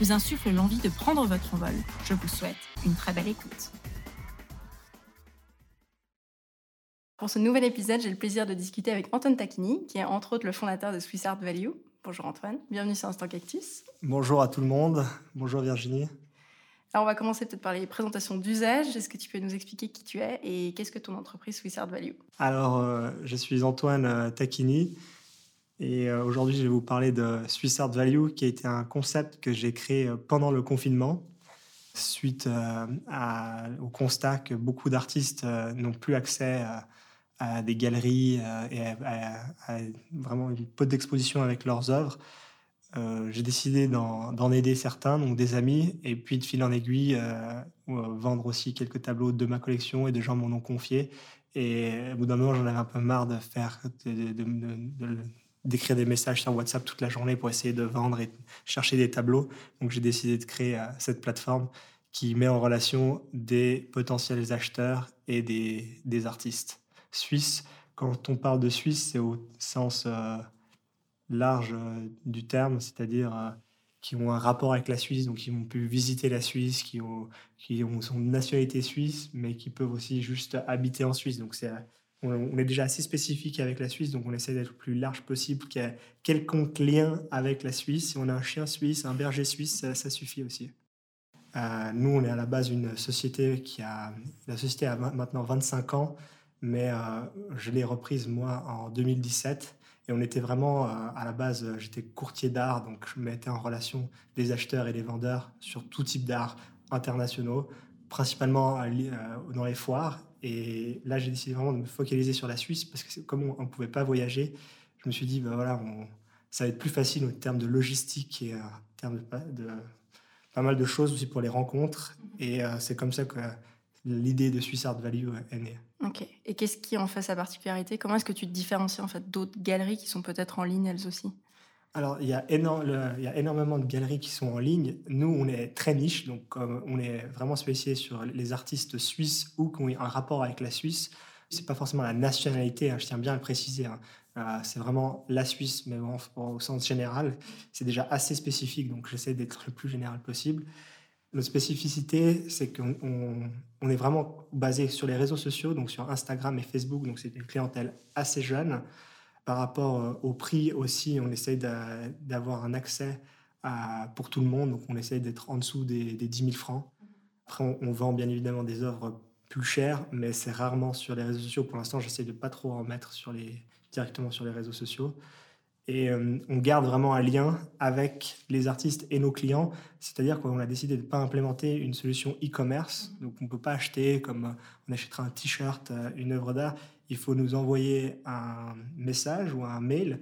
vous insuffle l'envie de prendre votre envol. Je vous souhaite une très belle écoute. Pour ce nouvel épisode, j'ai le plaisir de discuter avec Antoine Tacchini, qui est entre autres le fondateur de Swiss Art Value. Bonjour Antoine, bienvenue sur Instant Cactus. Bonjour à tout le monde, bonjour Virginie. Alors on va commencer peut-être par les présentations d'usage. Est-ce que tu peux nous expliquer qui tu es et qu'est-ce que ton entreprise Swiss Art Value? Alors euh, je suis Antoine euh, Tacchini, et euh, aujourd'hui, je vais vous parler de Swiss Art Value, qui a été un concept que j'ai créé euh, pendant le confinement, suite euh, au constat que beaucoup d'artistes n'ont plus accès à, des galeries et à, vraiment une peu d'exposition avec leurs œuvres. j'ai décidé d'en aider certains, donc des amis, et puis de fil en aiguille, vendre aussi quelques tableaux de ma collection et de gens m'en ont confié. Et au bout d'un moment, j'en avais un peu marre de faire d'écrire des messages sur WhatsApp toute la journée pour essayer de vendre et chercher des tableaux. Donc j'ai décidé de créer euh, cette plateforme qui met en relation des potentiels acheteurs et des, des artistes suisses. Quand on parle de Suisse, c'est au sens euh, large euh, du terme, c'est-à-dire qui ont un rapport avec la Suisse, donc qui ont pu visiter la Suisse, qui ont, qui ont son nationalité suisse, mais qui peuvent aussi juste habiter en Suisse. Donc c'est on, est déjà assez spécifique avec la Suisse, donc on essaie d'être le plus large possible, qu'il y ait quelconque lien avec la Suisse. Si on a un chien suisse, un berger suisse, ça, suffit aussi. Euh, nous, on est à la base une société qui a... La société a maintenant 25 ans, mais euh, je l'ai reprise, moi, en 2017. Et on était vraiment, euh, à la base, j'étais courtier d'art, donc je mettais en relation des acheteurs et des vendeurs sur tout type d'art internationaux, principalement dans les foires et là, j'ai décidé vraiment de me focaliser sur la Suisse parce que comme on ne pouvait pas voyager, je me suis dit, bah voilà, ça va être plus facile en termes de logistique et euh, en termes de, pas mal de choses aussi pour les rencontres. Mhm. Et euh, c'est comme ça que l'idée de Swiss Art Value est née. Ok. Et qu'est-ce qui en fait sa particularité? Comment est-ce que tu te différencies en fait d'autres galeries qui sont peut-être en ligne elles aussi? Alors, il y, a énormément de galeries qui sont en ligne. Nous, on est très niche, donc comme on est vraiment spécialisé sur les artistes suisses ou qui ont un rapport avec la Suisse. C'est pas forcément la nationalité, hein, je tiens bien à le préciser. Hein. Euh, c'est vraiment la Suisse, mais au sens général. C'est déjà assez spécifique, donc j'essaie d'être le plus général possible. Notre spécificité, c'est qu'on on est vraiment basé sur les réseaux sociaux, donc sur Instagram et Facebook, donc c'est une clientèle assez jeune. Par rapport euh, au prix aussi, on essaye d'avoir un accès pour tout le monde. Donc, on essaye d'être en dessous des, des 10 000 francs. Après, on, vend bien évidemment des œuvres plus chères, mais c'est rarement sur les réseaux sociaux. Pour l'instant, j'essaie de pas trop en mettre directement sur les réseaux sociaux. Et euh, on garde vraiment un lien avec les artistes et nos clients. C'est-à-dire qu'on a décidé de ne pas implémenter une solution e-commerce. Donc on ne peut pas acheter comme on achètera un t-shirt, euh, une œuvre d'art il faut nous envoyer un message ou un mail.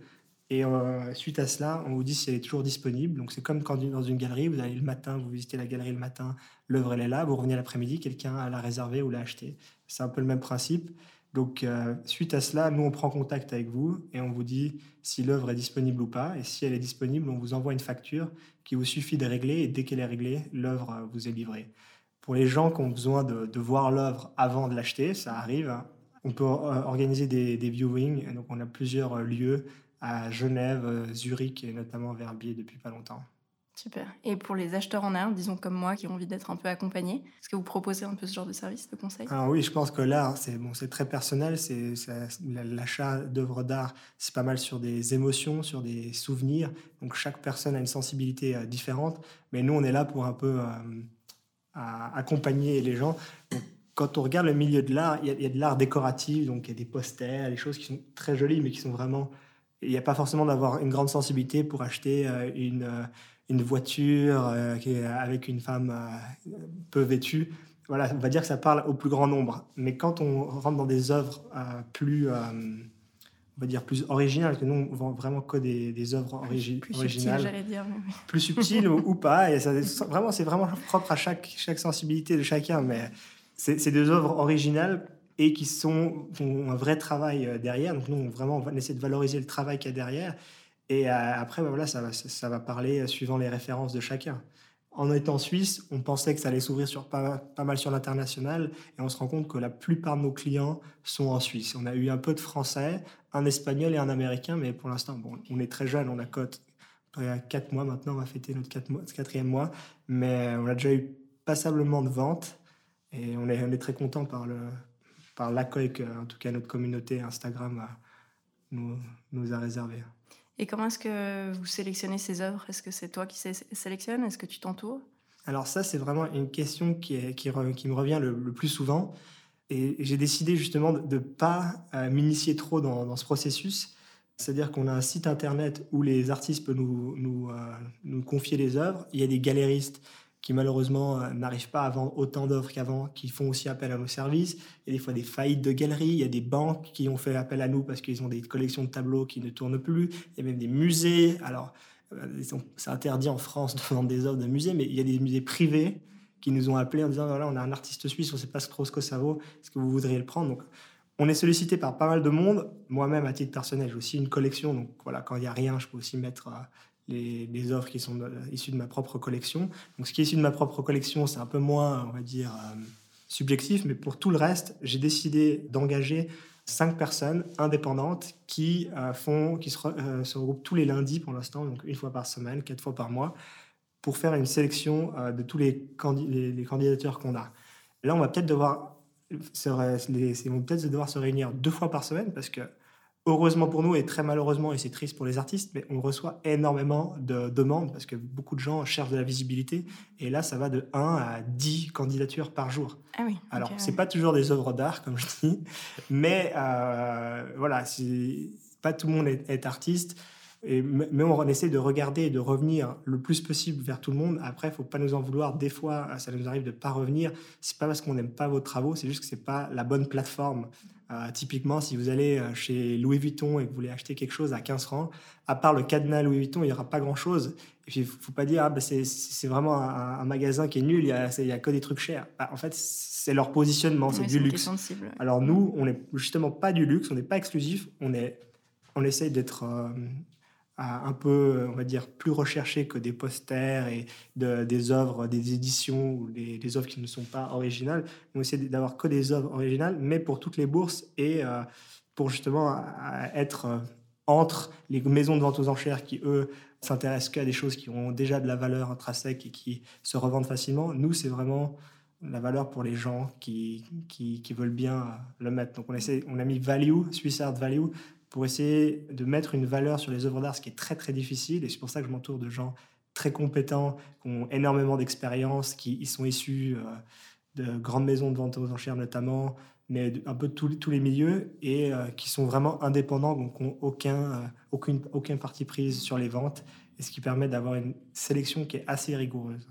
Et euh, suite à cela, on vous dit si elle est toujours disponible. Donc c'est comme quand dans une galerie, vous allez le matin, vous visitez la galerie le matin, l'œuvre elle est là, vous revenez l'après-midi, quelqu'un l'a réservée ou l'a achetée. C'est un peu le même principe. Donc euh, suite à cela, nous on prend contact avec vous et on vous dit si l'œuvre est disponible ou pas. Et si elle est disponible, on vous envoie une facture qui vous suffit de régler et dès qu'elle est réglée, l'œuvre vous est livrée. Pour les gens qui ont besoin de, voir l'œuvre avant de l'acheter, ça arrive. Hein, on peut euh, organiser des, viewings. Donc, on a plusieurs lieux à Genève, euh, Zurich et notamment Verbier depuis pas longtemps. Super. Et pour les acheteurs en art, disons comme moi, qui ont envie d'être un peu accompagnés, est-ce que vous proposez un peu ce genre de service, de conseil? Alors oui, je pense que l'art, c'est bon, c'est très personnel. C'est l'achat d'œuvres d'art, c'est pas mal sur des émotions, sur des souvenirs. Donc chaque personne a une sensibilité différente, mais nous, on est là pour un peu accompagner les gens quand on regarde le milieu de l'art, il y, a de l'art décoratif, donc il y a des posters, des choses qui sont très jolies, mais qui sont vraiment. Il n'y a pas forcément d'avoir une grande sensibilité pour acheter euh, une, euh, une voiture euh, avec une femme peu vêtue. Voilà, on va dire que ça parle au plus grand nombre. Mais quand on rentre dans des œuvres plus, on va dire, plus originales, que nous, on vend vraiment que des, des œuvres plus originales. j'allais dire. Plus subtiles ou, pas. Et ça, vraiment, c'est vraiment propre à chaque, chaque sensibilité de chacun. Mais c'est des œuvres originales et qui sont, ont un vrai travail euh, derrière. Donc nous, on, vraiment, on va essayer de valoriser le travail qu'il y a derrière. Et euh, après, bah, voilà, ça va, parler euh, suivant les références de chacun. En étant suisse, on pensait que ça allait s'ouvrir sur pas, mal sur l'international et on se rend compte que la plupart de nos clients sont en Suisse. On a eu un peu de français, un espagnol et un américain, mais pour l'instant, bon, on est très jeune, on a cote a 4 mois maintenant, on va fêter notre quatrième mois, mais on a déjà eu passablement de ventes et on est, très content par l'accueil que, en tout cas, notre communauté Instagram nous a réservé. Et comment est-ce que vous sélectionnez ces œuvres? Est-ce que c'est toi qui sélectionnes? Est-ce que tu t'entoures? Alors ça, c'est vraiment une question qui, me revient le, plus souvent. Et j'ai décidé justement de ne pas euh, m'initier trop dans, ce processus. C'est-à-dire qu'on a un site internet où les artistes peuvent nous, nous, euh, nous confier les œuvres. Il y a des galéristes qui malheureusement euh, n'arrivent pas à vendre autant d'offres qu'avant, qui font aussi appel à nos services. Il y a des fois des faillites de galeries, il y a des banques qui ont fait appel à nous parce qu'ils ont des collections de tableaux qui ne tournent plus, il y a même des musées. Alors, euh, c'est interdit en France de vendre des œuvres de musées, mais il y a des musées privés qui nous ont appelés en disant voilà, on a un artiste suisse, on ne sait pas ce que ça vaut, est-ce que vous voudriez le prendre? Donc, on est sollicité par pas mal de monde. Moi-même, à titre personnel, j'ai aussi une collection. Donc voilà, quand il n'y a rien, je peux aussi mettre euh, les, offres qui sont issues de ma propre collection. Donc, ce qui est issu de ma propre collection, c'est un peu moins, on va dire, euh, subjectif, mais pour tout le reste, j'ai décidé d'engager cinq personnes indépendantes qui euh, font, qui euh, se, regroupent tous les lundis pour l'instant, donc une fois par semaine, quatre fois par mois, pour faire une sélection de tous les, les, candidatures qu'on a. Là, on va peut-être devoir, peut-être devoir se réunir deux fois par semaine parce que heureusement pour nous et très malheureusement, et c'est triste pour les artistes, mais on reçoit énormément de demandes parce que beaucoup de gens cherchent de la visibilité. Et là, ça va de 1 à 10 candidatures par jour. Ah oui. Alors, c'est pas toujours des œuvres d'art, comme je dis, mais euh, voilà, pas tout le monde est, artiste. Et, mais on essaie de regarder et de revenir le plus possible vers tout le monde. Après, il faut pas nous en vouloir. Des fois, ça nous arrive de pas revenir. C'est pas parce qu'on n'aime pas vos travaux, c'est juste que c'est pas la bonne plateforme euh, typiquement, si vous allez euh, chez Louis Vuitton et que vous voulez acheter quelque chose à 15 francs, à part le cadenas Louis Vuitton, il n'y aura pas grand-chose. Et puis, il ne faut pas dire, ah, bah, c'est vraiment un, magasin qui est nul, il n'y a, a, que des trucs chers. Bah, en fait, c'est leur positionnement, c'est du luxe. Alors nous, on n'est justement pas du luxe, on n'est pas exclusif, on, est, on essaye d'être... Euh, un peu, on va dire, plus recherché que des posters et des œuvres, des éditions ou des, œuvres qui ne sont pas originales. On essaie d'avoir que des œuvres originales, mais pour toutes les bourses et euh, pour justement être euh, entre les maisons de vente aux enchères qui, eux, s'intéressent qu'à des choses qui ont déjà de la valeur intrinsèque et qui se revendent facilement. Nous, c'est vraiment la valeur pour les gens qui, qui, veulent bien le mettre. Donc on, on a mis value, Swiss Art Value, pour essayer de mettre une valeur sur les œuvres d'art, ce qui est très très difficile. Et c'est pour ça que je m'entoure de gens très compétents, qui ont énormément d'expérience, qui sont issus euh, de grandes maisons de vente aux enchères notamment, mais un peu de tous les milieux, et euh, qui sont vraiment indépendants, donc n'ont aucun, euh, aucune, aucun parti prise sur les ventes, et ce qui permet d'avoir une sélection qui est assez rigoureuse.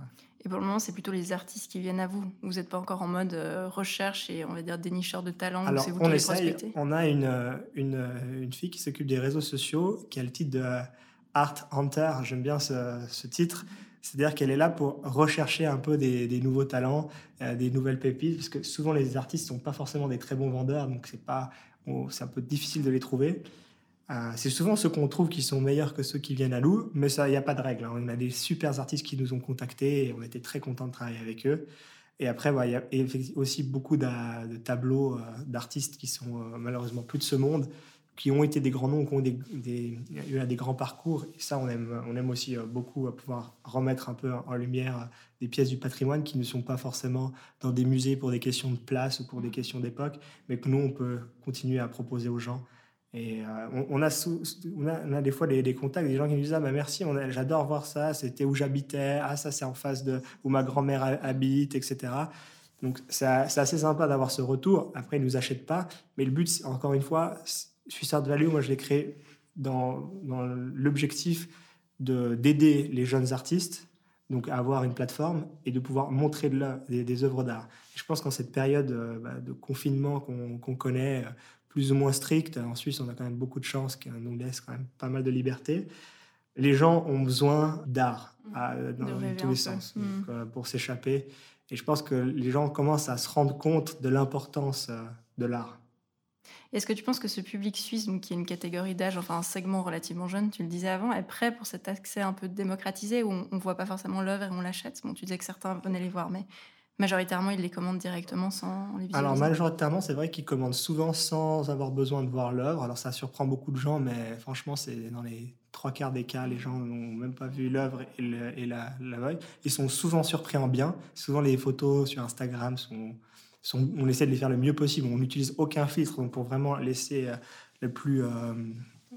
Et pour le moment, c'est plutôt les artistes qui viennent à vous. Vous n'êtes pas encore en mode euh, recherche et on va dire dénicheur de talent. Alors, vous on essaye. On a une, une, une fille qui s'occupe des réseaux sociaux, qui a le titre de Art Hunter. J'aime bien ce, ce titre. C'est-à-dire qu'elle est là pour rechercher un peu des, des nouveaux talents, euh, des nouvelles pépites, parce que souvent les artistes sont pas forcément des très bons vendeurs, donc c'est pas, c'est un peu difficile de les trouver. Euh, c'est souvent ceux qu'on trouve qui sont meilleurs que ceux qui viennent à nous, mais ça, il n'y a pas de règle. Hein. On a des super artistes qui nous ont contactés et on était très contents de travailler avec eux. Et après, il y a aussi beaucoup de, tableaux euh, d'artistes qui sont euh, malheureusement plus de ce monde, qui ont été des grands noms, qui ont des, des, eu des grands parcours. Et ça, on aime, on aime aussi beaucoup pouvoir remettre un peu en lumière des pièces du patrimoine qui ne sont pas forcément dans des musées pour des questions de place ou pour des questions d'époque, mais que nous, on peut continuer à proposer aux gens. Et euh, on, a des fois des, contacts, des gens qui nous disent Ah, bah merci, j'adore voir ça, c'était où j'habitais, ah, ça c'est en face de où ma grand-mère habite, etc. Donc c'est assez sympa d'avoir ce retour. Après, ils ne nous achètent pas, mais le but, encore une fois, Art Value, moi je l'ai créé dans, l'objectif d'aider les jeunes artistes donc à avoir une plateforme et de pouvoir montrer de des, des, œuvres d'art. Je pense qu'en cette période euh, bah, de confinement qu'on connaît, plus ou moins strictes. En Suisse, on a quand même beaucoup de chance qu'on nous laisse quand même pas mal de liberté. Les gens ont besoin d'art mmh. dans tous les sens mmh. euh, pour s'échapper. Et je pense que les gens commencent à se rendre compte de l'importance euh, de l'art. Est-ce que tu penses que ce public suisse, qui est une catégorie d'âge, enfin un segment relativement jeune, tu le disais avant, est prêt pour cet accès un peu démocratisé où on ne voit pas forcément l'œuvre et on l'achète? Bon, tu disais que certains venaient les voir, mais majoritairement, ils les commandent directement sans les Alors, majoritairement, c'est vrai qu'ils commandent souvent sans avoir besoin de voir l'œuvre. Alors, ça surprend beaucoup de gens, mais franchement, c'est dans les trois quarts des cas, les gens n'ont même pas vu l'œuvre et, la, la Ils sont souvent surpris en bien. Souvent, les photos sur Instagram sont on essaie de les faire le mieux possible. On n'utilise aucun filtre pour vraiment laisser euh, le plus, euh,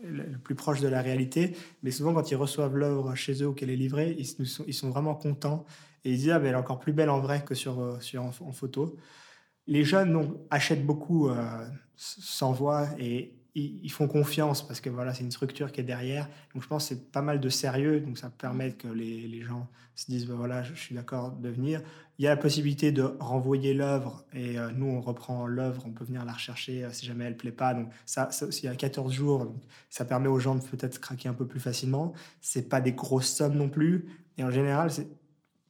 le plus proche de la réalité. Mais souvent, quand ils reçoivent l'œuvre chez eux ou qu'elle est livrée, ils, sont, ils sont vraiment contents et ils disent ah, elle est encore plus belle en vrai que sur, euh, sur en, photo. Les jeunes achètent beaucoup sans voix et ils, font confiance parce que voilà, c'est une structure qui est derrière. Donc je pense que c'est pas mal de sérieux, donc ça permet que les, les gens se disent ben voilà, je, suis d'accord de venir. Il y a la possibilité de renvoyer l'œuvre et euh, nous on reprend l'œuvre, on peut venir la rechercher euh, si jamais elle plaît pas. Donc ça, ça il y a 14 jours, donc ça permet aux gens de peut-être craquer un peu plus facilement. C'est pas des grosses sommes non plus et en général c'est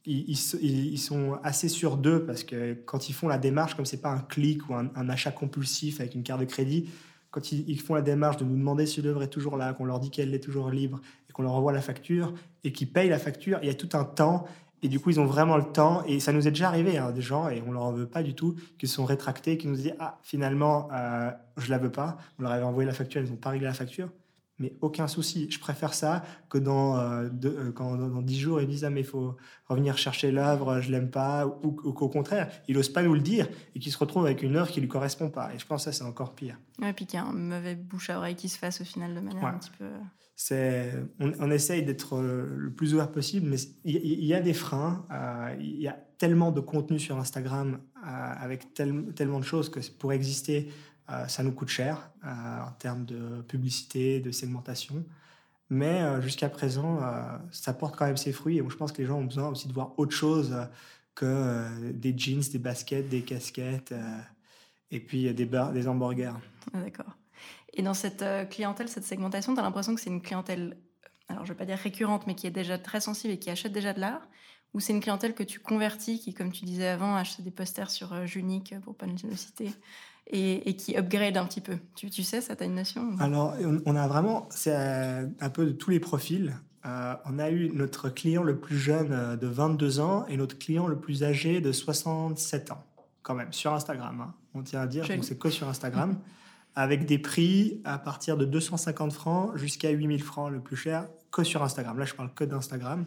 ils, sont assez sûrs d'eux parce que quand ils font la démarche, comme c'est pas un clic ou un, un achat compulsif avec une carte de crédit, quand ils, font la démarche de nous demander si l'œuvre est toujours là, qu'on leur dit qu'elle est toujours libre et qu'on leur envoie la facture et qu'ils payent la facture, il y a tout un temps. Et du coup, ils ont vraiment le temps. Et ça nous est déjà arrivé, hein, des gens, et on leur en veut pas du tout, qui sont rétractés, qui nous disent Ah, finalement, euh, je la veux pas. On leur avait envoyé la facture, ils n'ont pas réglé la facture mais aucun souci. Je préfère ça que dans, euh, euh, quand dans, 10 jours, ils disent Ah, mais il faut revenir chercher l'œuvre, je l'aime pas, ou, qu'au contraire, il n'ose pas nous le dire et qu'il se retrouve avec une œuvre qui lui correspond pas. Et je pense que ça, c'est encore pire. Et puis qu'il y a un mauvais bouche à oreille qui se fasse au final de manière un petit peu. Euh, c'est, on, essaye d'être le plus ouvert possible, mais il y, a des freins. Il y a tellement de contenu sur Instagram avec tellement de choses que pour exister, euh, ça nous coûte cher euh, en termes de publicité, de segmentation. Mais euh, jusqu'à présent, ça porte quand même ses fruits. Et je pense que les gens ont besoin aussi de voir autre chose que des jeans, des baskets, des casquettes et puis des, des hamburgers. Ah, d'accord. Et dans cette clientèle, cette segmentation, tu as l'impression que c'est une clientèle, alors je ne vais pas dire récurrente, mais qui est déjà très sensible et qui achète déjà de l'art? Ou c'est une clientèle que tu convertis, qui, comme tu disais avant, achète des posters sur Junique, pour pas le citer, et, qui upgrade un petit peu. Tu, tu sais, ça, tu as une notion Alors, on, a vraiment, c'est euh, un peu de tous les profils. Euh, on a eu notre client le plus jeune euh, de 22 ans et notre client le plus âgé de 67 ans, quand même, sur Instagram. Hein. On tient à dire, donc c'est que sur Instagram, avec des prix à partir de 250 francs jusqu'à 8000 francs le plus cher, que sur Instagram. Là, je parle que d'Instagram.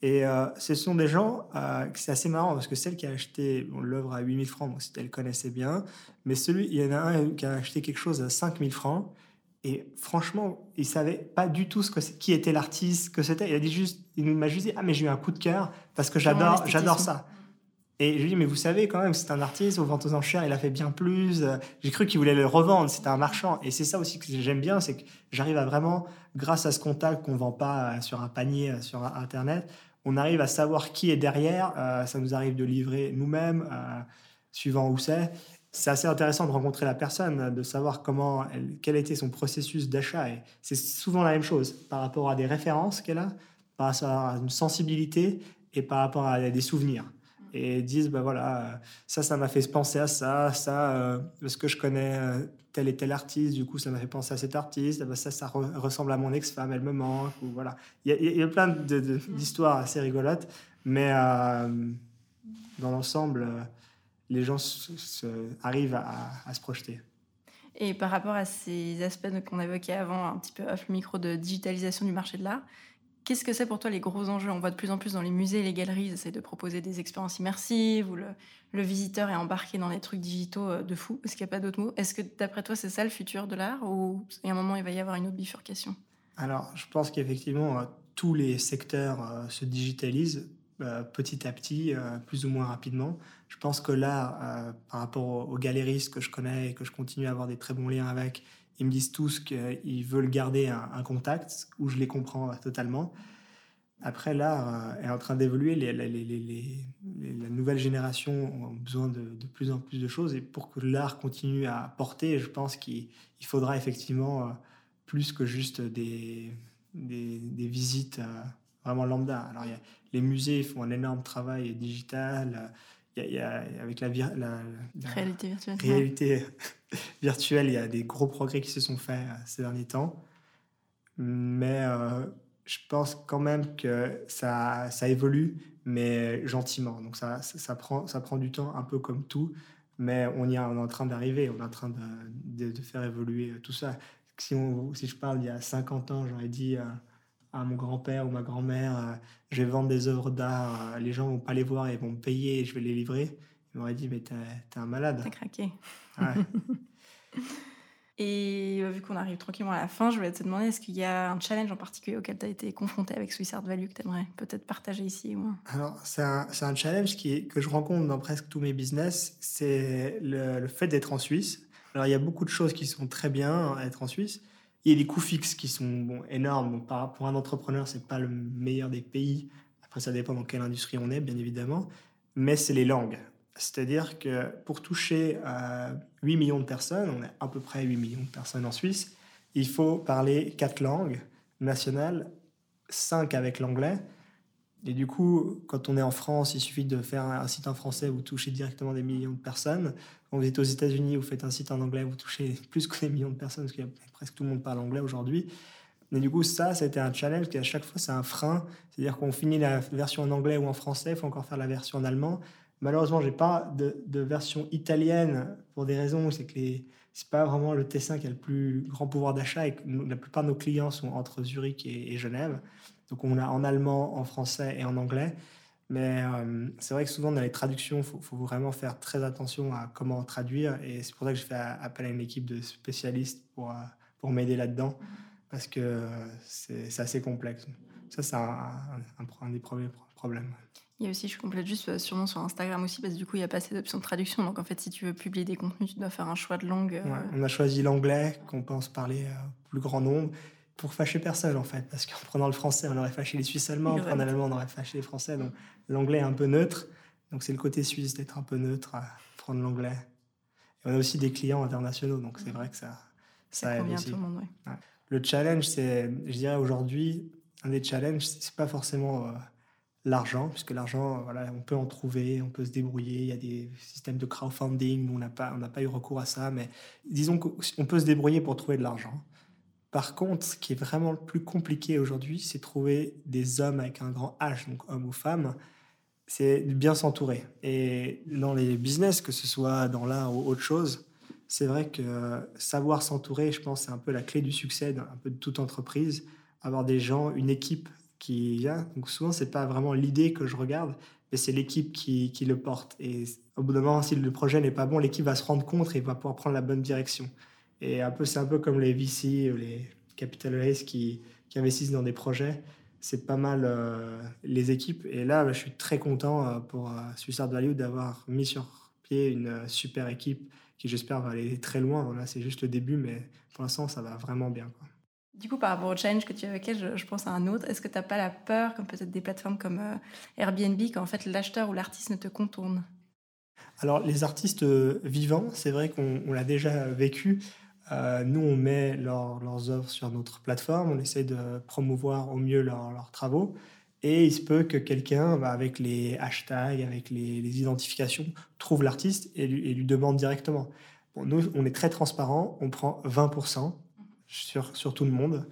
Et euh, ce sont des gens, euh, c'est assez marrant parce que celle qui a acheté l'œuvre à 8000 francs, bon, elle connaissait bien, mais celui, il y en a un qui a acheté quelque chose à 5000 francs. Et franchement, il savait pas du tout ce que qui était l'artiste, que c'était. Il a dit juste, il m'a juste dit, ah mais j'ai eu un coup de cœur parce que j'adore, j'adore ça. Et je lui ai dit, mais vous savez quand même, c'est un artiste, aux ventes aux enchères, il a fait bien plus. J'ai cru qu'il voulait le revendre, c'était un marchand. Et c'est ça aussi que j'aime bien, c'est que j'arrive à vraiment, grâce à ce contact qu'on vend pas sur un panier sur Internet, on arrive à savoir qui est derrière. Euh, ça nous arrive de livrer nous-mêmes, euh, suivant où c'est. C'est assez intéressant de rencontrer la personne, de savoir comment, elle, quel était son processus d'achat. Et c'est souvent la même chose par rapport à des références qu'elle a, par rapport à une sensibilité et par rapport à des souvenirs et disent bah voilà ça ça m'a fait penser à ça ça euh, parce que je connais euh, tel et tel artiste du coup ça m'a fait penser à cet artiste bah, ça ça ressemble à mon ex-femme elle me manque ou voilà. Il y, a plein d'histoires assez rigolotes mais euh, dans l'ensemble les gens arrivent à, à, se projeter. Et par rapport à ces aspects qu'on évoquait avant un petit peu off micro de digitalisation du marché de l'art Qu'est-ce que c'est pour toi les gros enjeux? On voit de plus en plus dans les musées et les galeries, ils de proposer des expériences immersives où le, visiteur est embarqué dans des trucs digitaux euh, de fou. Est-ce qu'il n'y a pas d'autres mots Est-ce que d'après toi c'est ça le futur de l'art ou à un moment il va y avoir une autre bifurcation? Alors je pense qu'effectivement euh, tous les secteurs euh, se digitalisent petit à petit, plus ou moins rapidement. Je pense que là, par rapport aux, galeristes que je connais et que je continue à avoir des très bons liens avec, ils me disent tous qu'ils veulent garder un, contact, où je les comprends totalement. Après, l'art est en train d'évoluer. La nouvelle génération a besoin de, de, plus en plus de choses. Et pour que l'art continue à porter, je pense qu'il faudra effectivement plus que juste des, des, visites vraiment lambda. Alors, a, les musées font un énorme travail digital. Il y a, avec la, la, réalité virtuelle, réalité virtuelle, il y a des gros progrès qui se sont faits ces derniers temps. Mais je pense quand même que ça, ça évolue, mais gentiment. Donc ça, ça, prend, ça prend du temps, un peu comme tout, mais on, y est en train d'arriver, on est en train de, de, faire évoluer tout ça. Si, on, si je parle il y a 50 ans, j'aurais dit à mon grand-père ou ma grand-mère, euh, je vais vendre des œuvres d'art, euh, les gens vont pas les voir, ils vont me payer et je vais les livrer. Ils m'auraient dit, mais t'es es un malade. T'as craqué. Et euh, vu qu'on arrive tranquillement à la fin, je voulais te demander, est-ce qu'il y a un challenge en particulier auquel tu as été confronté avec Swiss Art Value que tu aimerais peut-être partager ici ou... Alors, c'est un, un, challenge qui que je rencontre dans presque tous mes business, c'est le, le, fait d'être en Suisse. Alors, il y a beaucoup de choses qui sont très bien à être en Suisse. Il y a des coûts fixes qui sont énormes. Pour un entrepreneur, c'est pas le meilleur des pays. Après, ça dépend dans quelle industrie on est, bien évidemment. Mais c'est les langues. C'est-à-dire que pour toucher à 8 millions de personnes, on est à peu près 8 millions de personnes en Suisse, il faut parler quatre langues nationales, cinq avec l'anglais. Et du coup, quand on est en France, il suffit de faire un site en français, vous touchez directement des millions de personnes. Quand vous êtes aux États-Unis, vous faites un site en anglais, vous touchez plus que des millions de personnes, parce que presque tout le monde parle anglais aujourd'hui. Mais du coup, ça, c'était un challenge, qui à chaque fois, c'est un frein. C'est-à-dire qu'on finit la version en anglais ou en français, il faut encore faire la version en allemand. Malheureusement, j'ai pas de, version italienne pour des raisons, c'est que les, c'est pas vraiment le Tessin qui a le plus grand pouvoir d'achat et que la plupart de nos clients sont entre Zurich et, Genève. Donc on a en allemand, en français et en anglais. Mais euh, c'est vrai que souvent dans les traductions, il faut, assez faire très attention à comment traduire. Et c'est pour ça que je fais appel à une équipe de spécialistes pour, euh, pour m'aider là-dedans, parce que c'est assez complexe. Ça, c'est un, un, des premiers problèmes. Il y a aussi, je complète juste euh, sûrement sur Instagram aussi, parce que du coup, il n'y a pas assez d'options de traduction. Donc, en fait, si tu veux publier des contenus, tu dois faire un choix de langue. Euh. on a choisi l'anglais, qu'on pense parler euh, au plus grand nombre, pour fâcher personne, en fait. Parce qu'en prenant le français, on aurait fâché les Suisses allemands. En prenant l'allemand, on aurait fâché les Français. Donc, l'anglais est un peu neutre. Donc, c'est le côté suisse d'être un peu neutre à prendre l'anglais. Et on a aussi des clients internationaux. Donc, c'est vrai que ça, ça, aide aussi. Tout le, monde, le challenge, c'est, je dirais aujourd'hui, un des challenges, c'est pas forcément l'argent, puisque l'argent, voilà, on peut en trouver, on peut se débrouiller. Il y a des systèmes de crowdfunding, on n'a pas, on n'a pas eu recours à ça, mais disons qu'on peut se débrouiller pour trouver de l'argent. Par contre, ce qui est vraiment le plus compliqué aujourd'hui, c'est trouver des hommes avec un grand H, donc hommes ou femmes, c'est bien s'entourer. Et dans les business, que ce soit dans l'art ou autre chose, c'est vrai que savoir s'entourer, je pense, c'est un peu la clé du succès peu de toute entreprise. Avoir des gens, une équipe qui vient. Donc souvent, c'est pas vraiment l'idée que je regarde, mais c'est l'équipe qui, qui, le porte. Et au bout d'un moment, si le projet n'est pas bon, l'équipe va se rendre compte et va pouvoir prendre la bonne direction. Et un peu, c'est un peu comme les VC les capital raise qui, qui investissent dans des projets. C'est pas mal euh, les équipes. Et là, bah, je suis très content euh, pour euh, Suicide Value d'avoir mis sur pied une super équipe qui, j'espère, va aller très loin. Là, c'est juste le début, mais pour l'instant, ça va vraiment bien. Quoi. Du coup, par rapport au challenge que tu as avec elle, je, pense à un autre. Est-ce que tu n'as pas la peur, comme peut-être des plateformes comme euh, Airbnb, qu'en fait l'acheteur ou l'artiste ne te contourne? Alors, les artistes euh, vivants, c'est vrai qu'on l'a déjà vécu. Euh, nous, on met leurs œuvres sur notre plateforme, on essaie de promouvoir au mieux leurs travaux. Et il se peut que quelqu'un, bah, avec les hashtags, avec les, identifications, trouve l'artiste et, lui demande directement. Nous, on est très transparent, on prend 20% sur, sur tout le monde.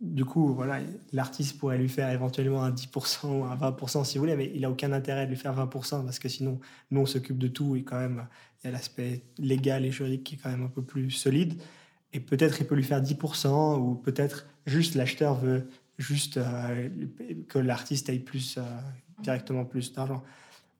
Du coup, voilà, l'artiste pourrait lui faire éventuellement un 10% ou un 20% si vous voulez, mais il n'a aucun intérêt de lui faire 20% parce que sinon, nous, on s'occupe de tout et quand même, il y a l'aspect légal et juridique qui est quand même un peu plus solide. Et peut-être il peut lui faire 10% ou peut-être juste l'acheteur veut juste euh, que l'artiste ait plus, euh, directement plus d'argent.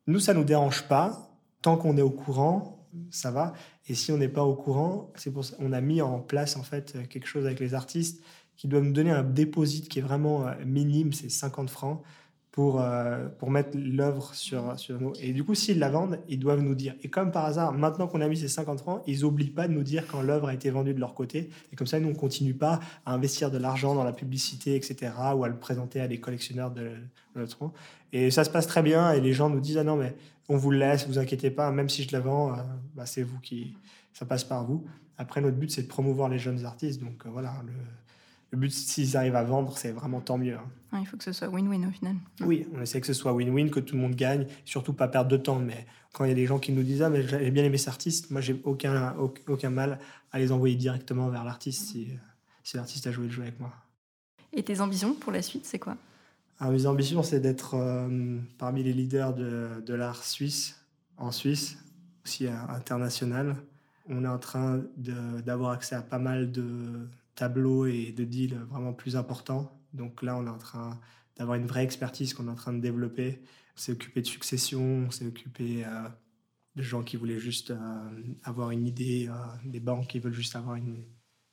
Nous, ça ne nous dérange pas. Tant qu'on est au courant, ça va. Et si on n'est pas au courant, c'est pour on a mis en place en fait quelque chose avec les artistes qui doivent nous donner un dépôt qui est vraiment euh, minime, c'est 50 francs. Pour, euh, pour mettre l'œuvre sur, nous. Et du coup, s'ils la vendent, ils doivent nous dire. Et comme par hasard, maintenant qu'on a mis ces 50 francs, ils n'oublient pas de nous dire quand l'œuvre a été vendue de leur côté. Et comme ça, nous, on continue pas à investir de l'argent dans la publicité, etc., ou à le présenter à des collectionneurs de, notre Et ça se passe très bien. Et les gens nous disent, ah non, mais on vous le laisse, vous inquiétez pas, même si je la vends, euh, bah, c'est vous qui... Ça passe par vous. Après, notre but, c'est de promouvoir les jeunes artistes. Donc euh, voilà, le, le but, s'ils arrivent à vendre, c'est vraiment tant mieux. Hein. il faut que ce soit win-win au final. Oui, on essaie que ce soit win-win, que tout le monde gagne, surtout pas perdre de temps. Mais quand il y a des gens qui nous disent Ah, mais j'ai bien aimé cet artiste, moi, j'ai aucun, aucun mal à les envoyer directement vers l'artiste si, si l'artiste a joué le jeu avec moi. Et tes ambitions pour la suite, c'est quoi? Alors, Mes ambitions, c'est d'être euh, parmi les leaders de, de l'art suisse, en Suisse, aussi international. On est en train d'avoir accès à pas mal de tableaux et de deals vraiment plus importants. Donc là, on est en train d'avoir une vraie expertise qu'on est en train de développer. On s'est occupé de succession, on s'est occupé euh, de gens qui voulaient juste euh, avoir une idée, euh, des banques qui veulent juste avoir une,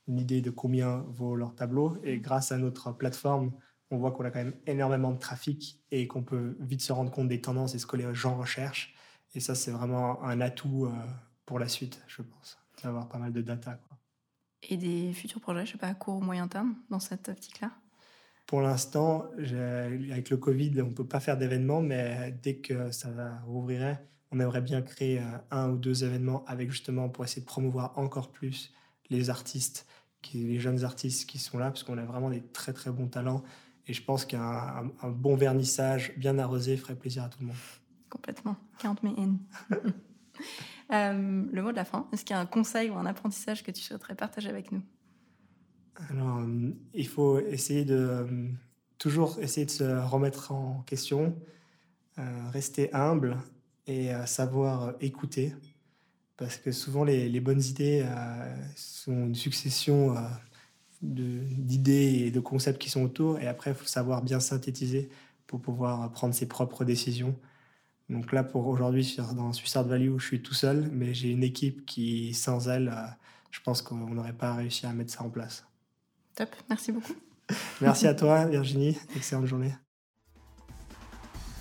une, idée de combien vaut leur tableau. Et grâce à notre plateforme, on voit qu'on a quand même énormément de trafic et qu'on peut vite se rendre compte des tendances et ce que les gens recherchent. Et ça, c'est vraiment un atout pour la suite, je pense, d'avoir pas mal de data. Quoi et des futurs projets, je sais pas, à court ou moyen terme, dans cette optique-là? Pour l'instant, avec le Covid, on ne peut pas faire d'événements, mais dès que ça rouvrirait, on aimerait bien créer euh, un ou deux événements avec justement pour essayer de promouvoir encore plus les artistes, les jeunes artistes qui sont là, parce qu'on a vraiment des très très bons talents. Et je pense qu'un bon vernissage bien arrosé ferait plaisir à tout le monde. Complètement. Count me in. Euh, le mot de la fin, est-ce qu'il y a un conseil ou un apprentissage que tu souhaiterais partager avec nous? Alors, euh, il faut essayer de euh, toujours essayer de se remettre en question, rester humble et savoir écouter. Parce que souvent, les, bonnes idées sont une succession d'idées et de concepts qui sont autour. Et après, il faut savoir bien synthétiser pour pouvoir prendre ses propres décisions. Donc là, pour aujourd'hui, dans Suicide Value, je suis tout seul, mais j'ai une équipe qui, sans elle, euh, je pense qu'on n'aurait pas réussi à mettre ça en place. Top, merci beaucoup. merci à toi, Virginie. Excellente journée.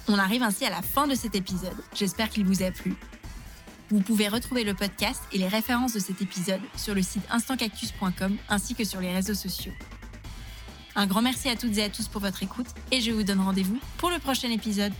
On arrive ainsi à la fin de cet épisode. J'espère qu'il vous a plu. Vous pouvez retrouver le podcast et les références de cet épisode sur le site instantcactus.com ainsi que sur les réseaux sociaux. Un grand merci à toutes et à tous pour votre écoute et je vous donne rendez-vous pour le prochain épisode.